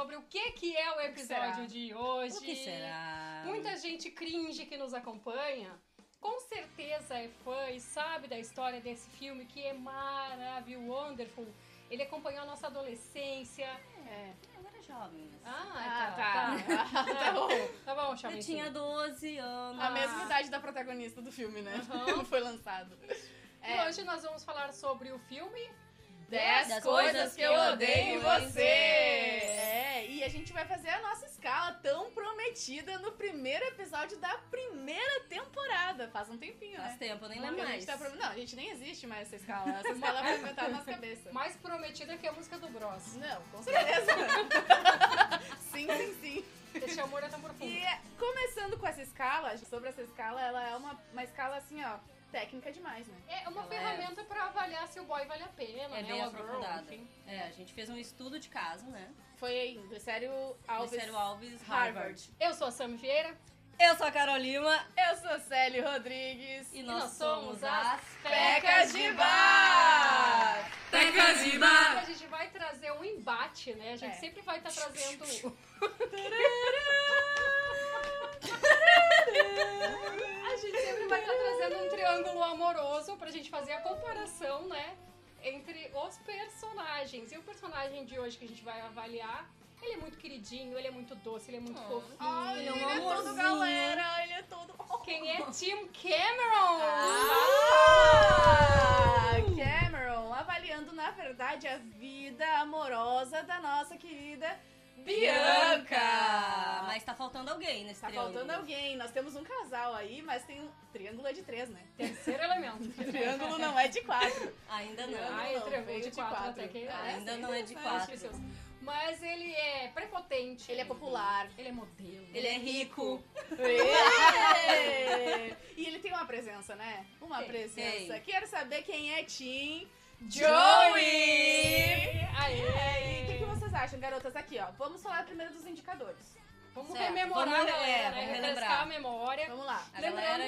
sobre o que, que é o episódio será? de hoje. O que será? Muita gente cringe que nos acompanha, com certeza é fã e sabe da história desse filme que é maravilhoso, wonderful. Ele acompanhou a nossa adolescência. É. Eu era jovem. né? Ah, Ah, tá. tá. Tá bom. Tá bom, Eu tinha 12 anos. A mesma idade da protagonista do filme, né? Não foi lançado. E É. hoje nós vamos falar sobre o filme 10 Das coisas que eu odeio em você. É. E a gente vai fazer a nossa escala tão prometida no primeiro episódio da primeira temporada. Faz um tempinho, Faz né? tempo, eu nem lembro a mais. gente tá prom- Não, a gente nem existe mais essa escala. Essa escala foi inventada na nossa cabeça. mais prometida que a música do Bros. Não, com certeza. sim, sim, sim. Esse amor é tão profundo. E é, começando com essa escala, sobre essa escala, ela é uma, uma escala assim, ó, técnica demais, né? É uma Ela é- ferramenta pra avaliar se o boy vale a pena, É né? bem a girl, aprofundada. É, a gente fez um estudo de caso, né? Foi em Glicério Alves, Glicério Alves, Harvard. Harvard. Eu sou a Sam Vieira. Eu sou a Carol Lima Eu sou Célio Rodrigues. e E nós, somos as Pecas de Bar! Pecas de A gente vai trazer um embate, né? A gente É. sempre vai estar trazendo. a gente sempre vai estar trazendo um triângulo amoroso pra gente fazer a comparação, né? Entre os personagens. E o personagem de hoje que a gente vai avaliar, ele é muito queridinho, ele é muito doce, ele é muito Oh. fofinho. Ai, Ele ele é um é todo amorzinho. galera, ele é todo... Quem é Tim Cameron? Ah, Cameron, avaliando, na verdade, a vida amorosa da nossa querida Bianca. Tá faltando alguém nesse Tá triângulo. faltando alguém. Nós temos um casal aí, mas tem um triângulo é de três, né? Terceiro elemento. Triângulo não é de quatro. Ainda Triângulo não. Ai, não, triângulo veio de quatro até que- É, Ainda não é de sim, quatro. Mas ele é prepotente. Ele é popular. Ele é modelo. Ele é rico. E ele tem uma presença, né? Uma Tem, presença. tem. Quero saber quem é Tim Joey! Aê! E o que, que vocês acham, garotas? Aqui, ó. Vamos falar primeiro dos indicadores. Vamos Certo. rememorar Vamos a galera, é, né? vamos refrescar relembrar. a memória. Vamos lá. A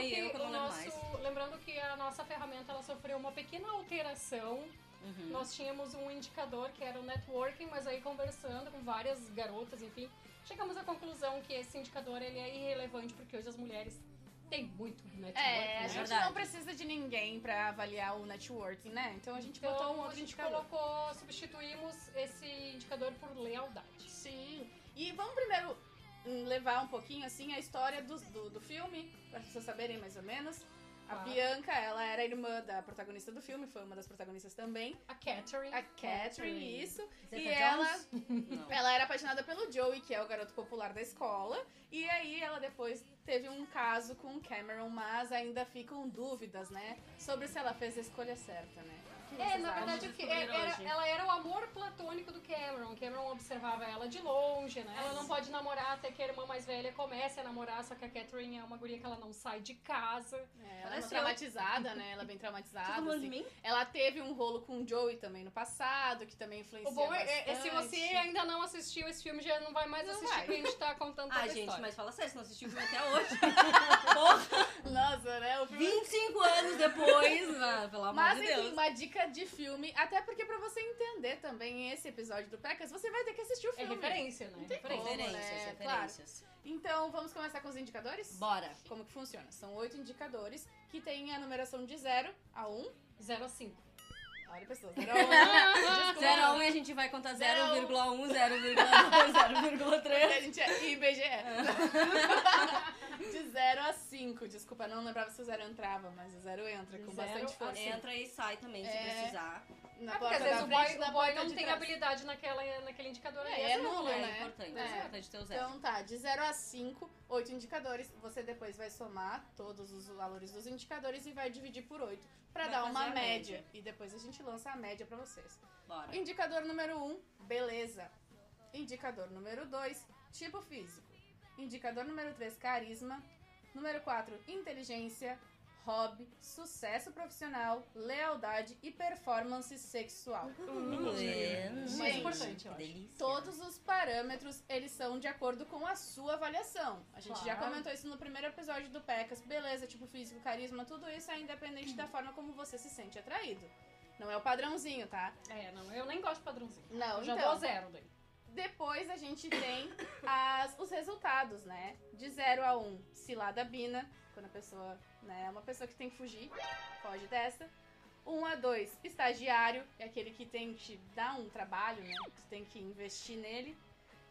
e que eu que o nosso, lembrando que a nossa ferramenta ela sofreu uma pequena alteração. Uhum. Nós tínhamos um indicador que era o networking, mas aí conversando com várias garotas, enfim, chegamos à conclusão que esse indicador ele é irrelevante porque hoje as mulheres têm muito networking. É, a né? gente verdade. não precisa de ninguém pra avaliar o networking, né? Então a gente Então, botou um a outro gente indicador. colocou, substituímos esse indicador por lealdade. Sim. E vamos primeiro levar um pouquinho, assim, a história do, do, do filme, para as pessoas saberem mais ou menos. A Claro. Bianca, ela era irmã da protagonista do filme, foi uma das protagonistas também. A Catherine. A Catherine, isso. Zeta E Jones? ela, ela era apaixonada pelo Joey, que é o garoto popular da escola. E aí ela depois teve um caso com o Cameron, mas ainda ficam dúvidas, né? Sobre se ela fez a escolha certa, né? Que É, na verdade, que descobrir era- ela era o amor platônico do Cameron. Cameron observava ela de longe, né? Ela não pode namorar até que a irmã mais velha comece a namorar, só que a Catherine é uma guria que ela não sai de casa. É, ela é traumatizada, né? Ela é bem traumatizada. Todo mundo de assim. mim? Ela teve um rolo com o Joey também no passado, que também influenciou O bom é, é- é se você ainda não assistiu esse filme, já não vai mais Não assistir, vai. porque a gente tá contando toda Ah, a gente, história. mas fala sério, você não assistiu o filme até hoje. Porra, Nossa, né? O filme... 25 anos depois, ah, pelo amor Mas de enfim, Deus. uma dica de filme, até porque pra você entender também esse episódio do Pecas, você vai ter que assistir o É filme. referência, né? tem referência. como. Referências, né? referências. Então, vamos começar com os indicadores? Bora. Como que funciona? São oito indicadores que têm a numeração de 0 a 1. Um. 0 a 5. Olha, pessoas, 0 a 1. Um. 0 a 1 e a gente vai contar Zero a um. 0,1, 0,2, 0,3. a gente é IBGE. De 0 a 5. Desculpa, não lembrava se o 0 entrava, mas o 0 entra com zero bastante a força. Entra e sai também, se É. precisar. Na É porque às vezes o boy, o boy não tem trás. habilidade naquela, naquele indicador É, ali. é zero, nulo, É né? importante, É. é importante ter o zero. Então tá, de 0 a 5, 8 indicadores. Você depois vai somar todos os valores dos indicadores e vai dividir por 8 pra Vai dar uma média. média. E depois a gente lança a média pra vocês. Bora. Indicador número 1, beleza. Indicador número 2, tipo físico. Indicador número 3, carisma. Número 4, inteligência. hobby, sucesso profissional, lealdade e performance sexual. Mais Gente, importante, eu acho. delícia. Todos os parâmetros, eles são de acordo com a sua avaliação. A gente já Claro. comentou isso no primeiro episódio do PECAS. Beleza, tipo físico, carisma, tudo isso é independente da forma como você se sente atraído. Não é o padrãozinho, tá? É, não, eu nem gosto de padrãozinho. Não, Eu já então. dou zero daí. Depois a gente tem as- os resultados, né? De 0 a 1, um, cilada bina, quando a pessoa, né, é uma pessoa que tem que fugir, foge dessa. 1 um a 2, estagiário, é aquele que tem que te dar um trabalho, né? Tu tem que investir nele.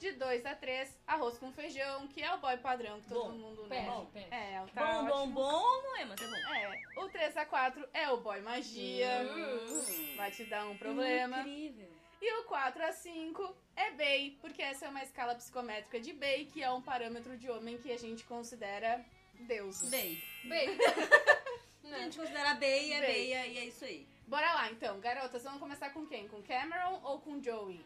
De 2 a 3, arroz com feijão, que é o boy padrão que todo Bom, mundo, né? Pede, pede. É, o tá Bom, bom, ótimo. bom, não é, mas é bom. É, o 3 a 4 é o boy magia, Hum. vai te dar um problema. Incrível. E o 4 a 5 é BEI, porque essa é uma escala psicométrica de BEI, que é um parâmetro de homem que a gente considera deuses. Bem. Bem. A gente considera Bey, é Bey. Bey, e é isso aí. Bora lá, então. Garotas, vamos começar com quem? Com Cameron ou com Joey?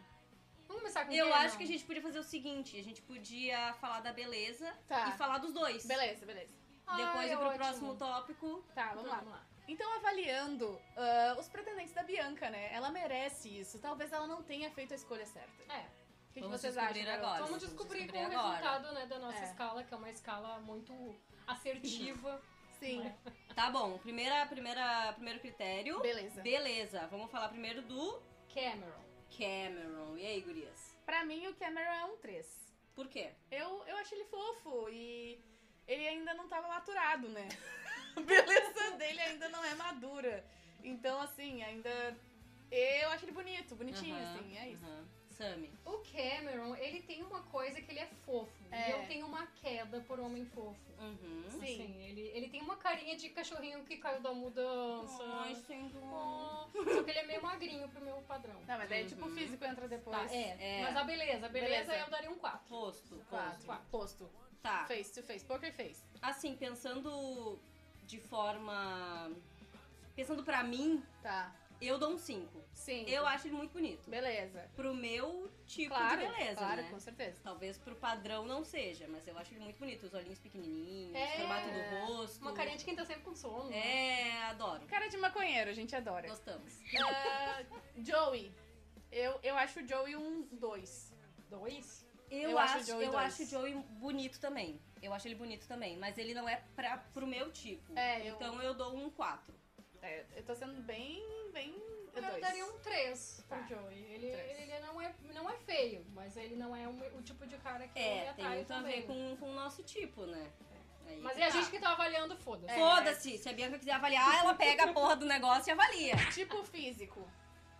Vamos começar com Eu quem, acho não? que a gente podia fazer o seguinte: a gente podia falar da beleza Tá. e falar dos dois. Beleza, beleza. Depois Ai, ir pro ótimo. próximo tópico. Tá, vamos lá. Vamos lá. Então, avaliando ah, os pretendentes da Bianca, né? Ela merece isso. Talvez ela não tenha feito a escolha certa. É, O que, que Vamos vocês descobrir agora. vamos Vamos descobrir, descobrir com o agora. resultado né, da nossa É. escala, que é uma escala muito assertiva. Sim, Né? Tá bom, primeira, primeira, primeiro critério. beleza. Beleza, vamos falar primeiro do Cameron. Cameron. E aí, gurias? Pra mim, o Cameron é um 3. Por quê? Eu, eu acho ele fofo e ele ainda não tava maturado, né? A beleza dele ainda não é madura. Então, assim, ainda. Eu acho ele bonito, bonitinho, Aham, assim, é isso. aham. Sammy. O Cameron, ele tem uma coisa que ele é fofo. É. E eu tenho uma queda por homem fofo. Uhum. Sim. Assim, ele, ele tem uma carinha de cachorrinho que caiu da mudança. Ai, sem dó. Oh, Só que ele é meio magrinho pro meu padrão. Não, mas daí, tipo, o Uhum. físico entra depois. Tá, é. É. Mas a beleza, a beleza, Beleza. eu daria um 4. Posto, Quatro. posto. Quatro. Posto. Tá. Face to face. Poker face. Assim, pensando de forma. Pensando pra mim, Tá. eu dou um 5. Sim. Eu acho ele muito bonito. Beleza. Pro meu tipo Claro, de beleza, claro, né? com certeza. Talvez pro padrão não seja, mas eu acho ele muito bonito. Os olhinhos pequenininhos, É. o formato do rosto. Uma carinha de quem tá sempre com sono. né? É, adoro. Cara de maconheiro, a gente adora. Gostamos. Ah, Joey. Eu, eu acho o Joey um 2. Dois? Eu, Eu acho o acho, Joey eu dois. acho o Joey bonito também. Eu acho ele bonito também, mas ele não é pra, pro meu tipo. É, eu- Então eu dou um 4. É, eu tô sendo bem, bem. Eu dois. daria um 3 pro Tá. Joey. Ele, Três. ele não, é, não é feio, mas ele não é o, o tipo de cara que eu me É, tem muito a também. ver com, com o nosso tipo, né? Aí Mas é a tá. gente que tá avaliando, foda-se. É. Foda-se, se a Bianca quiser avaliar, ela pega a porra do negócio e avalia. Tipo físico.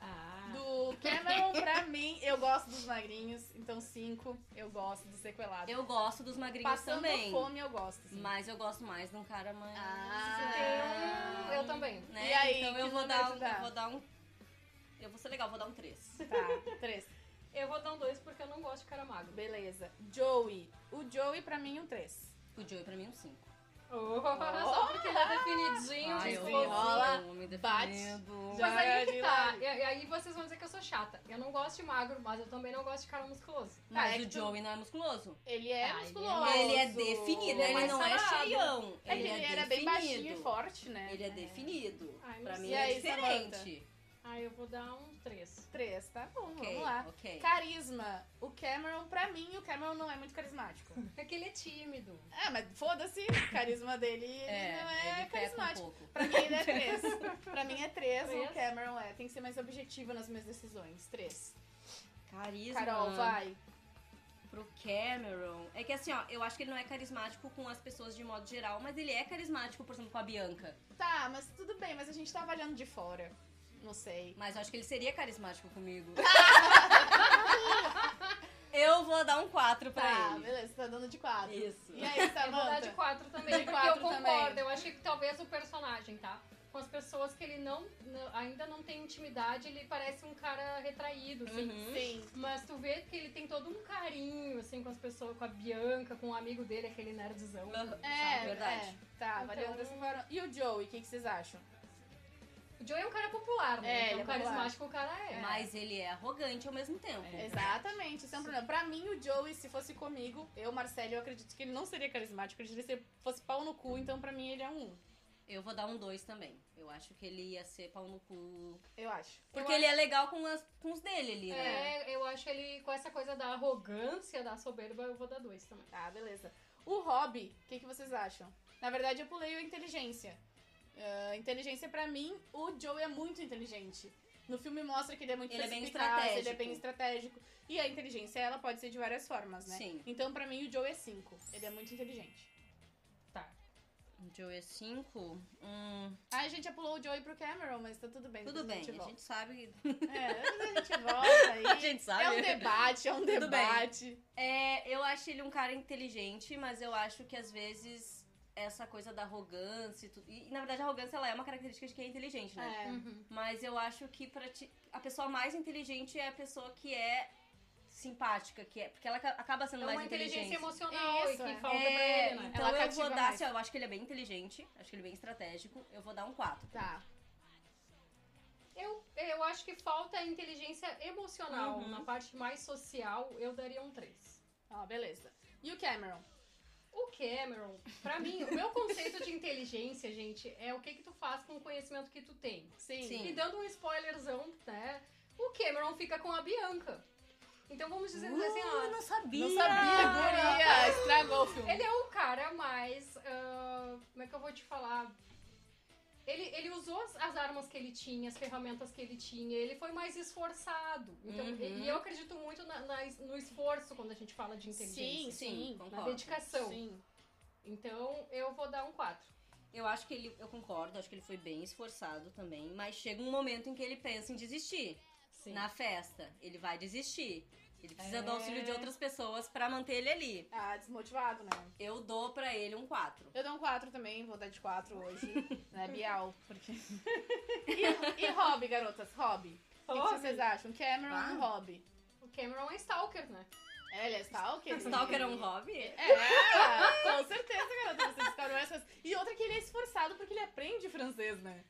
Ah. Do Cameron, pra mim, eu gosto dos magrinhos, então 5, eu gosto do sequelado. Eu gosto dos magrinhos Passando também. fome, eu gosto. assim. Mas eu gosto mais de um cara mais. Ah. Eu também. Né? E aí, então eu vou dar um. Eu vou dar um. Eu vou ser legal, vou dar um 3. Tá, 3. Eu vou dar um 2 porque eu não gosto de cara magro. Beleza. Joey. O Joey, pra mim, um 3. O Joey pra mim é um 5. Oh, Só porque ele é definidinho, Ai, de eu florzinha. enrola, homem bate. definido. Já Mas aí é que tá. E, e aí vocês vão dizer que eu sou chata. Eu não gosto de magro, mas eu também não gosto de cara musculoso. Mas Ah, é o que tu- Joey não é musculoso. Ele é Ah, é musculoso. Ele é definido, Ele é ele não é cheião. É que ele ele é era bem baixinho e definido. forte, né? Ele é definido. Ai, pra mim é diferente. Ah, eu vou dar um 3. 3, tá bom, Ok, vamos lá. ok. Carisma. O Cameron, pra mim, o Cameron não é muito carismático. É que ele é tímido. É, mas foda-se, o carisma dele ele É, não é um carismático. pouco. Pra mim ele é 3. pra mim é 3, o? Cameron é. Tem que ser mais objetivo nas minhas decisões. 3. Carisma. Carol, vai. Pro Cameron. É que assim, ó, eu acho que ele não é carismático com as pessoas de modo geral, mas ele é carismático, por exemplo, com a Bianca. Tá, mas tudo bem, mas a gente tá avaliando de fora. Não sei. Mas eu acho que ele seria carismático comigo. eu vou dar um 4 pra Tá, ele. beleza, você tá dando de 4. Isso. E aí, Eu vou dar de 4 também, De porque quatro eu concordo. também. Eu acho que talvez o personagem, tá? Com as pessoas que ele não, não- ainda não tem intimidade, ele parece um cara retraído, assim. Uhum. Sim. Mas tu vê que ele tem todo um carinho, assim, com as pessoas, com a Bianca, com o amigo dele, aquele nerdzão. Aham. É, verdade. é. Tá, Então- dessa forma. E o Joey, o que, que vocês acham? O Joey é um cara popular, né? É, ele é popular. carismático o cara é. Mas ele é arrogante ao mesmo tempo. É. Exatamente, isso é um problema. Pra mim, o Joey, se fosse comigo, eu, Marcelo, eu acredito que ele não seria carismático, eu acredito que ele fosse pau no cu, então pra mim ele é um 1. Eu vou dar um 2 também. Eu acho que ele ia ser pau no cu. Eu acho. Porque Eu ele é legal com, as, com os dele ali, né? É, eu acho ele com essa coisa da arrogância, da soberba, eu vou dar dois também. Tá, beleza. O hobby, o que, que vocês acham? Na verdade, eu pulei o inteligência. Ah, inteligência, pra mim, o Joe é muito inteligente. No filme mostra que ele é muito Ele é bem perspicaz, ele é estratégico. bem estratégico. E a inteligência, ela pode ser de várias formas, né? Sim. Então, pra mim, o Joe é 5. Ele é muito inteligente. Tá. O Joe é 5. Hum, Ah, a gente já pulou o Joey pro Cameron, mas tá tudo bem. tudo bem, A gente a gente sabe. É, a gente volta aí. A gente sabe. É um debate, é um Tudo bem. debate. É, eu acho ele um cara inteligente, mas eu acho que às vezes essa coisa da arrogância e tudo. E na verdade a arrogância ela é uma característica de quem é inteligente, né? É. Uhum. Mas eu acho que pra ti, a pessoa mais inteligente é a pessoa que é simpática, que é. Porque ela aca- acaba sendo É uma mais inteligência inteligente. emocional Isso, e que é. falta É, pra ele, né? Então Ela eu vou dar, mais. assim, ó, eu acho que ele é bem inteligente, acho que ele é bem estratégico, eu vou dar um 4. Tá. Eu, eu acho que falta inteligência emocional. Uhum. Na parte mais social, eu daria um 3. Ó, beleza. E o Cameron? O Cameron, pra mim, o meu conceito de inteligência, gente, é o que que tu faz com o conhecimento que tu tem. Sim. Sim. E dando um spoilerzão, né? O Cameron fica com a Bianca. Então vamos dizer assim, ó. não sabia! Não sabia, guria. Estragou o filme. Ele é o cara mais. ah, como é que eu vou te falar? Ele, ele usou as, as armas que ele tinha, as ferramentas que ele tinha, ele foi mais esforçado. Então, Uhum. e, eu acredito muito na- na- no esforço quando a gente fala de inteligência. Sim, sim. Sim, Na concordo. dedicação. Sim. Então, eu vou dar um 4. Eu acho que ele, eu concordo, acho que ele foi bem esforçado também, mas chega um momento em que ele pensa em desistir. Sim. Na festa, ele vai desistir. Ele precisa É. do auxílio de outras pessoas pra manter ele ali. Ah, desmotivado, né? Eu dou pra ele um 4. Eu dou um 4 também, vou dar de 4 hoje. né, Bial? Porque... e, e hobby, garotas? Hobby. O que, que vocês acham? Cameron Ah. e hobby. O Cameron é Stalker, né? É, ele é stalker? Stalker é um hobby? É, com certeza, garota. Vocês ficaram essas. E outra que ele é esforçado porque ele aprende francês, né?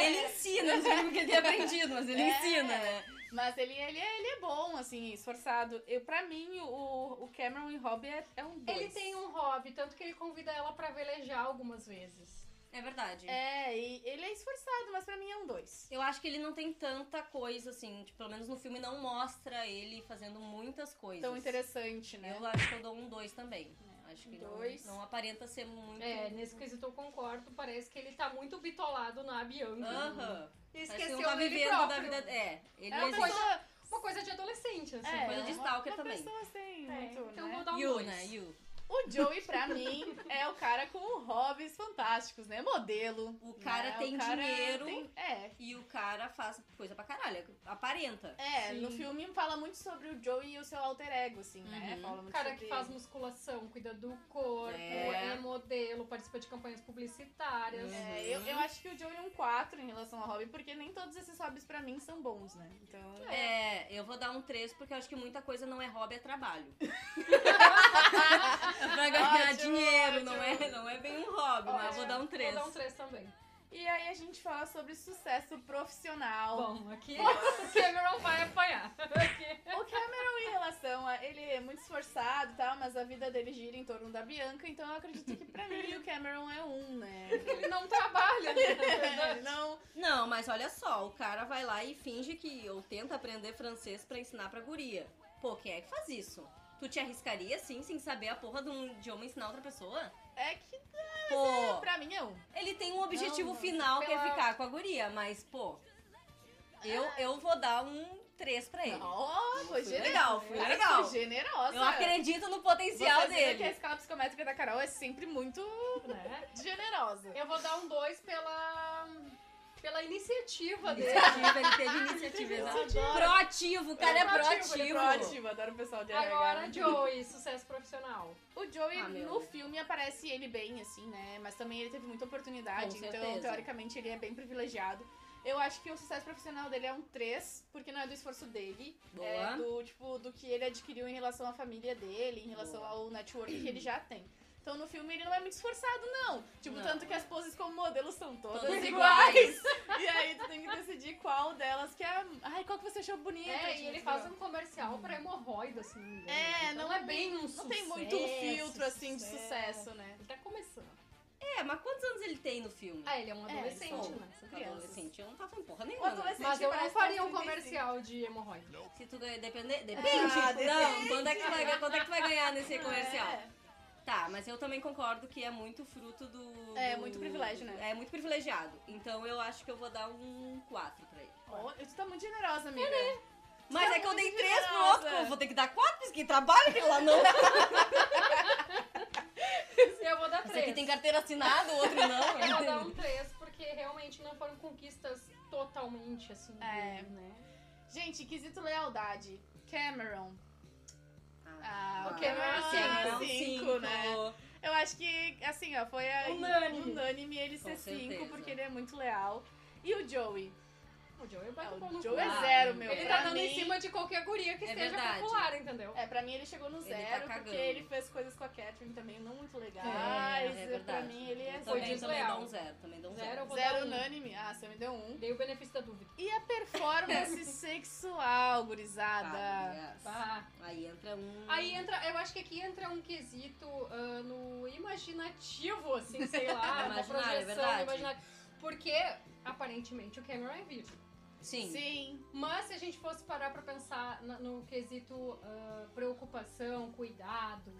Ele ensina, não sei porque ele tem aprendido, mas ele É. ensina, né? Mas ele, ele, é, ele é bom, assim, esforçado. Eu, pra mim, o, o Cameron e Hobby é, é um dois. Ele tem um hobby, tanto que ele convida ela pra velejar algumas vezes. É verdade. É, e ele é esforçado, mas pra mim é um dois. Eu acho que ele não tem tanta coisa, assim, tipo, pelo menos no filme não mostra ele fazendo muitas coisas. Tão interessante, né? Eu acho que eu dou um 2 também. Acho que Dois. não, não aparenta ser muito. É, nesse quesito eu concordo. Parece que ele tá muito bitolado na Bianca. Aham. E Parece que esqueceu tá dele vivendo próprio. da vida. É, ele É uma pessoa, Uma coisa de adolescente, assim. é, coisa de uma- stalker uma também. pessoa assim, É, muito, então né? vou dar um You, dois. né? You. O Joey, pra mim, é o cara com hobbies fantásticos, né? Modelo. O cara né? tem O cara dinheiro. tem- É. E o cara faz coisa pra caralho, aparenta. É, Sim. no filme fala muito sobre o Joey e o seu alter ego, assim, né? Uhum. Fala O muito cara sobre que faz ele. musculação, cuida do corpo, É. é, modelo, participa de campanhas publicitárias. É, eu, eu acho que o Joey é um 4 em relação ao hobby, porque nem todos esses hobbies pra mim são bons, né? Então. É, eu vou dar um 3 porque eu acho que muita coisa não é hobby, é trabalho. pra ganhar Ótimo, dinheiro, não ótimo. é, não é bem um hobby, mas eu vou dar um 3. Vou dar um 3 também. E aí a gente fala sobre sucesso profissional. Bom, aqui o Cameron vai apanhar. Aqui. O Cameron, em relação a. Ele é muito esforçado e tal, mas a vida dele gira em torno da Bianca, então eu acredito que pra mim o Cameron é um, né? Ele não trabalha, né? verdade. não. Não, mas olha só, o cara vai lá e finge que ou tenta aprender francês pra ensinar pra guria. Pô, quem é que faz isso? Tu te arriscaria assim, sem saber a porra de um idioma ensinar outra pessoa? É que Pô, pra mim é um. ele tem um objetivo Não, não, final que é pela- ficar com a guria, mas, pô, eu, eu vou dar um 3 pra ele. Oh, foi generosa. legal, Cara, legal. Foi generosa. Eu acredito no potencial viram dele. que a escala psicométrica da Carol é sempre muito Né? generosa. Eu vou dar um 2 pela, pela iniciativa dele. Iniciativa, ele teve iniciativa, exato. Proativo, o cara é proativo. é proativo, adoro o pessoal de RH. Agora, Joey, sucesso profissional. O Joey, Ah, no filme, aparece ele bem, assim, né? Mas também ele teve muita oportunidade, Com então, certeza. teoricamente, ele é bem privilegiado. Eu acho que o sucesso profissional dele é um 3, porque não é do esforço dele. Boa. É do, tipo, do que ele adquiriu em relação à família dele, em relação Boa. ao network que ele já tem. Então, no filme, ele não é muito esforçado, não. Tipo, Não. tanto que as poses como modelo são todas, Todas iguais. e aí, tu tem que decidir qual delas que é... Ai, qual que você achou bonita? É, tipo, e ele assim, faz um comercial pra hemorroida, assim. não. É, Então não é bem... um Não tem muito sucesso, filtro, assim, de sucesso, né? Ele tá começando. É, mas quantos anos ele tem no filme? Ah, ele é um É, adolescente, Pô, né? são crianças. adolescente, eu não tava em porra nenhuma. né? adolescente Mas eu não faria um uns 35. comercial de hemorroide. Se tu ganha, depende, depende. Ah, não, depende. quando é, que tu vai, quando é que tu vai ganhar nesse comercial? É. Tá, mas eu também concordo que é muito fruto do. É, muito privilégio, né? É muito privilegiado. Então eu acho que eu vou dar um 4 pra ele. Ó, tu tá muito generosa, amiga. Mas tá é que eu dei muito 3 pro outro, vou ter que dar 4, porque trabalha aquele lá não. Eu vou dar Esse aqui tem carteira assinada, o outro não. Eu vou dar um 3, porque realmente não foram conquistas totalmente assim. É. Né? Gente, quesito lealdade. Cameron. Ah, Ah, o Cameron é um Cameron, cinco, cinco. né? Eu acho que, assim, ó, foi a Unânime. unânime ele Com ser 5, certeza. porque ele é muito leal. E o Joey? O Joey É, bate o no Joey é zero, meu. Ele pra tá dando mim, em cima de qualquer guria que É esteja verdade. popular, entendeu? É, pra mim ele chegou no Ele tá zero, porque ele fez coisas com a Catherine também não muito legais. É, é pra verdade. mim ele é Foi também, zero. também dou um zero. Também dou um Zero, zero. Zero um. unânime. Ah, você me deu um. Dei o benefício da dúvida. E a performance sexual, gurizada? Ah, yes. Ah. Aí entra um. Aí entra, eu acho que aqui entra um quesito ah, no imaginativo, assim, sei lá, uma Imaginário, é projeção verdade. imaginária. Porque, aparentemente, o Cameron é virgem. Sim. Sim. Mas se a gente fosse parar pra pensar na- no quesito ah, preocupação, cuidado,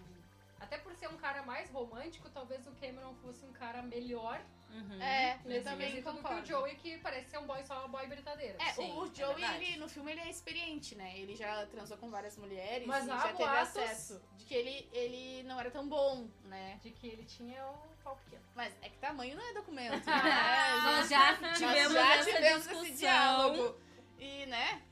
até por ser um cara mais romântico, talvez o Cameron fosse um cara melhor Uhum. É, eu também quesito do que o Joey, que parece ser um boy só boy britadeira. É, Sim, o, o é Joey, verdade. ele, no filme, ele é experiente, né? Ele já transou com várias mulheres Mas e há já teve boatos- acesso. De que ele, ele não era tão bom, né? De que ele tinha o pau pequeno. Mas é que tamanho não é documento, né? Nós já tivemos Nós já essa tivemos discussão. esse diálogo. E, né?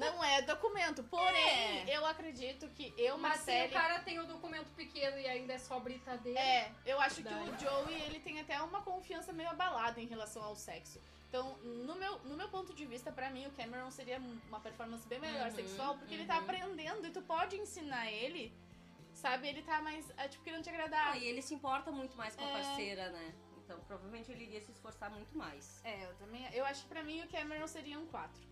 Não é documento. Porém, eu acredito que eu, Mas se Marcele... o cara tem o documento pequeno e ainda é só britadeira. É, eu acho que o Joey, ele tem até uma confiança meio abalada em relação ao sexo. Então, no meu, no meu ponto de vista, pra mim, o Cameron seria uma performance bem melhor Uhum, sexual, porque ele tá uhum. aprendendo e tu pode ensinar ele, sabe? Ele tá mais, é, tipo, querendo te agradar. Ah, e ele se importa muito mais com a É. parceira, né? Então provavelmente ele iria se esforçar muito mais. É, eu também, eu acho que pra mim o Cameron seria um 4.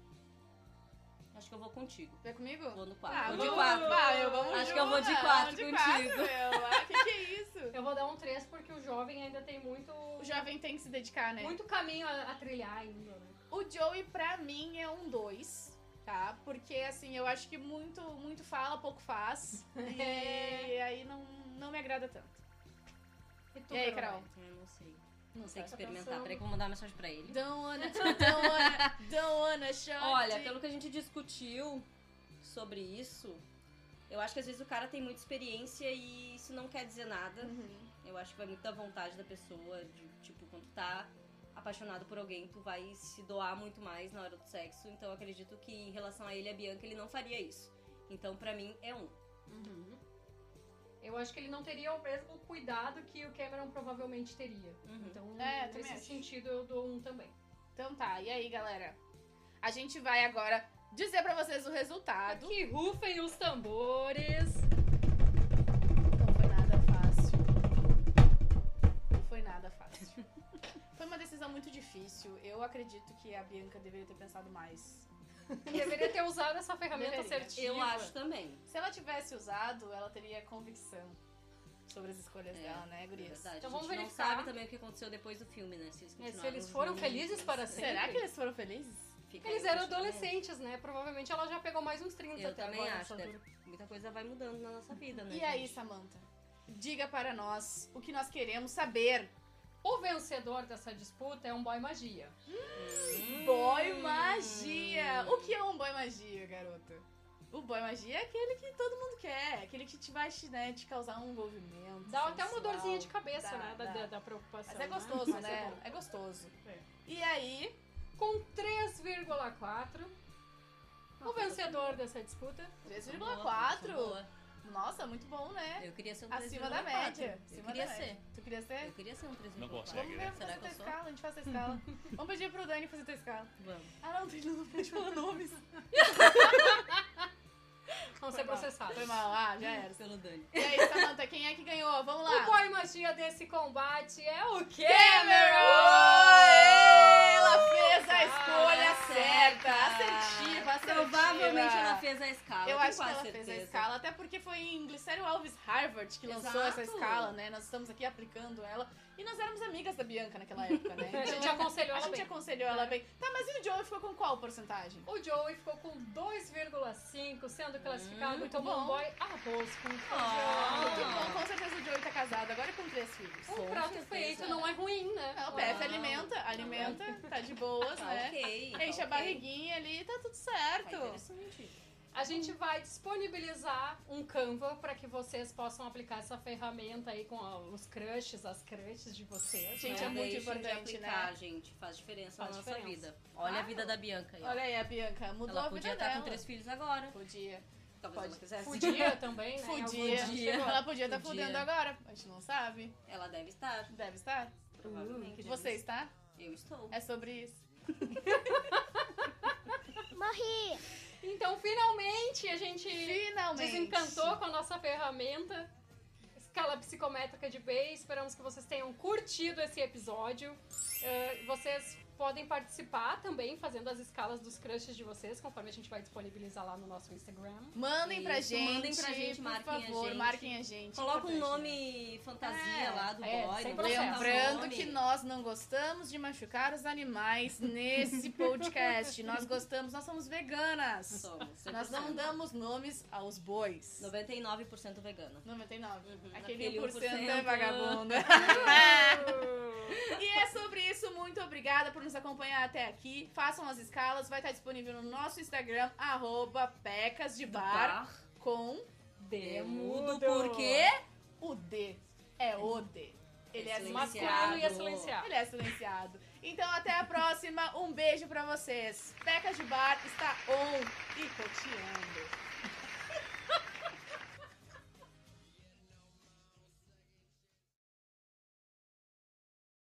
Acho que eu vou contigo. Vai comigo? Vou no 4. Ah, vou vamos, de 4. vai, eu vamos Acho que eu vou de junto, quatro de contigo. meu. Ah, que que é isso? Eu vou dar um 3 porque o jovem ainda tem muito, O jovem tem que se dedicar, né? muito caminho a, a trilhar ainda, né? O Joey, pra mim, é um 2, tá? Porque, assim, eu acho que muito, muito fala, pouco faz. E aí não, não me agrada tanto. tu, E aí, Carol? Carol? Eu não sei. Não sei. que experimentar. Peraí que eu vou mandar uma mensagem pra ele. Don't wanna, don't wanna, don't wanna shot. Olha, pelo que a gente discutiu sobre isso, eu acho que às vezes o cara tem muita experiência e isso não quer dizer nada. Uhum. Eu acho que vai muito da vontade da pessoa, de, tipo, quando tá apaixonado por alguém, tu vai se doar muito mais na hora do sexo. Então eu acredito que em relação a ele, a Bianca, ele não faria isso. Então pra mim é um. Eu acho que ele não teria o mesmo cuidado que o Cameron provavelmente teria. Uhum. Então, É, nesse acho. sentido, eu dou um também. Então tá, e aí, galera? A gente vai agora dizer pra vocês o resultado. Que rufem os tambores. Muito difícil. Eu acredito que a Bianca deveria ter pensado mais. Deveria ter usado essa ferramenta Deveria. assertiva. Eu acho também. Se ela tivesse usado, ela teria convicção sobre as escolhas É, dela, né, É gurias? verdade. Então a vamos gente não verificar. sabe também o que aconteceu depois do filme, né? Se eles, É, se eles foram felizes para sempre. Será que eles foram felizes? Fica aí Eles eram adolescentes, né? Provavelmente ela já pegou mais uns 30 Eu até também agora, acho, deve-. Muita coisa vai mudando na nossa vida, né? E aí, gente? Samantha? Diga para nós o que nós queremos saber. O vencedor dessa disputa é um boy magia. Hum. Boy magia! O que é um boy magia, garota? O boy magia é aquele que todo mundo quer, aquele que te vai né, te causar um envolvimento. Dá até uma sensual. dorzinha de cabeça, Dá, né? Da, dá. da- da preocupação. Mas é né? gostoso, é né? bom. É, gostoso. É. E aí, Com 3,4, o vencedor dessa disputa 3,4. Nossa, muito bom, né? Eu queria ser um Acima da 3,4. média. Eu Acima queria da ser. média. Tu queria ser? Eu queria ser um 3,4. Não consegue, Vamos ver, né? fazer Será que tua eu sou? escala, a gente faz a escala. Vamos pedir pro Dani fazer tua escala. Vamos. Ah, não, tem não pode falar nomes. vão ser processados. Foi mal, ah, já era. Pelo Dani. E aí, Samantha, quem é que ganhou? Vamos lá. O boy magia desse combate é o Cameron! Cameron! A escolha Ah, certa, certa. assertiva, assertiva. Provavelmente ela fez a escala. Eu acho que ela quase fez a certeza. escala, até porque foi em Glicério Alves Harvard que lançou Exato. essa escala, né? Nós estamos aqui aplicando ela. E nós éramos amigas da Bianca naquela época, né? A gente Então, aconselhou a ela gente bem. aconselhou ela bem. Tá, mas e o Joe ficou com qual porcentagem? O Joey ficou com 2,5, sendo classificado Hum, como bom. um boy arroz com Ah. Muito feijão. bom, com certeza o Joey tá casado agora com três filhos. Um Com prato certeza. feito não é ruim, né? Não, o PF Ah. alimenta, alimenta, tá de boas, Tá né? ok. tá Enche a barriguinha ali, tá tudo Tá certo. interessante. A gente vai disponibilizar um Canva para que vocês possam aplicar essa ferramenta aí com a- os crushes, as crushes de vocês. Gente, né? é muito deixem de importante, aplicar, né? gente. Faz diferença Faz na nossa diferença. vida. Olha a Claro. vida da Bianca aí. ó. Olha aí a Bianca, mudou Ela a vida podia estar dela. com três filhos agora. Podia. Talvez Pode. ela quisesse. Fudia também, né? Podia. Ela podia estar Podia. fudendo agora. A gente não sabe. Ela deve estar. Deve estar. Provavelmente. deve Você está? Eu estou. É sobre isso. Morri! Então, finalmente, a gente Finalmente. desencantou com a nossa ferramenta. Escala psicométrica de B. Esperamos que vocês tenham curtido esse episódio. Eh, vocês podem participar também fazendo as escalas dos crushes de vocês, conforme a gente vai disponibilizar lá no nosso Instagram. Mandem pra Isso, gente. mandem pra gente, por marquem a favor, gente. marquem a gente. Coloca um nome fantasia É, lá do é, boy. botar Lembrando que nós não gostamos de machucar os animais nesse podcast. nós gostamos, nós somos veganas. Somos. Nós não 100%. damos nomes aos bois. 99% vegana. 99. Uhum, Aquele aquele 1% 1% é vagabundo. E é sobre isso. Muito obrigada por nos acompanhar até aqui. Façam as escalas. Vai estar disponível no nosso Instagram, arroba com Demudo por quê? o D. É o D. Ele é Silenciado. Masculino e é silenciado. Ele é silenciado. Então, até a próxima. Um beijo pra vocês. Pecas de Bar está on e coteando.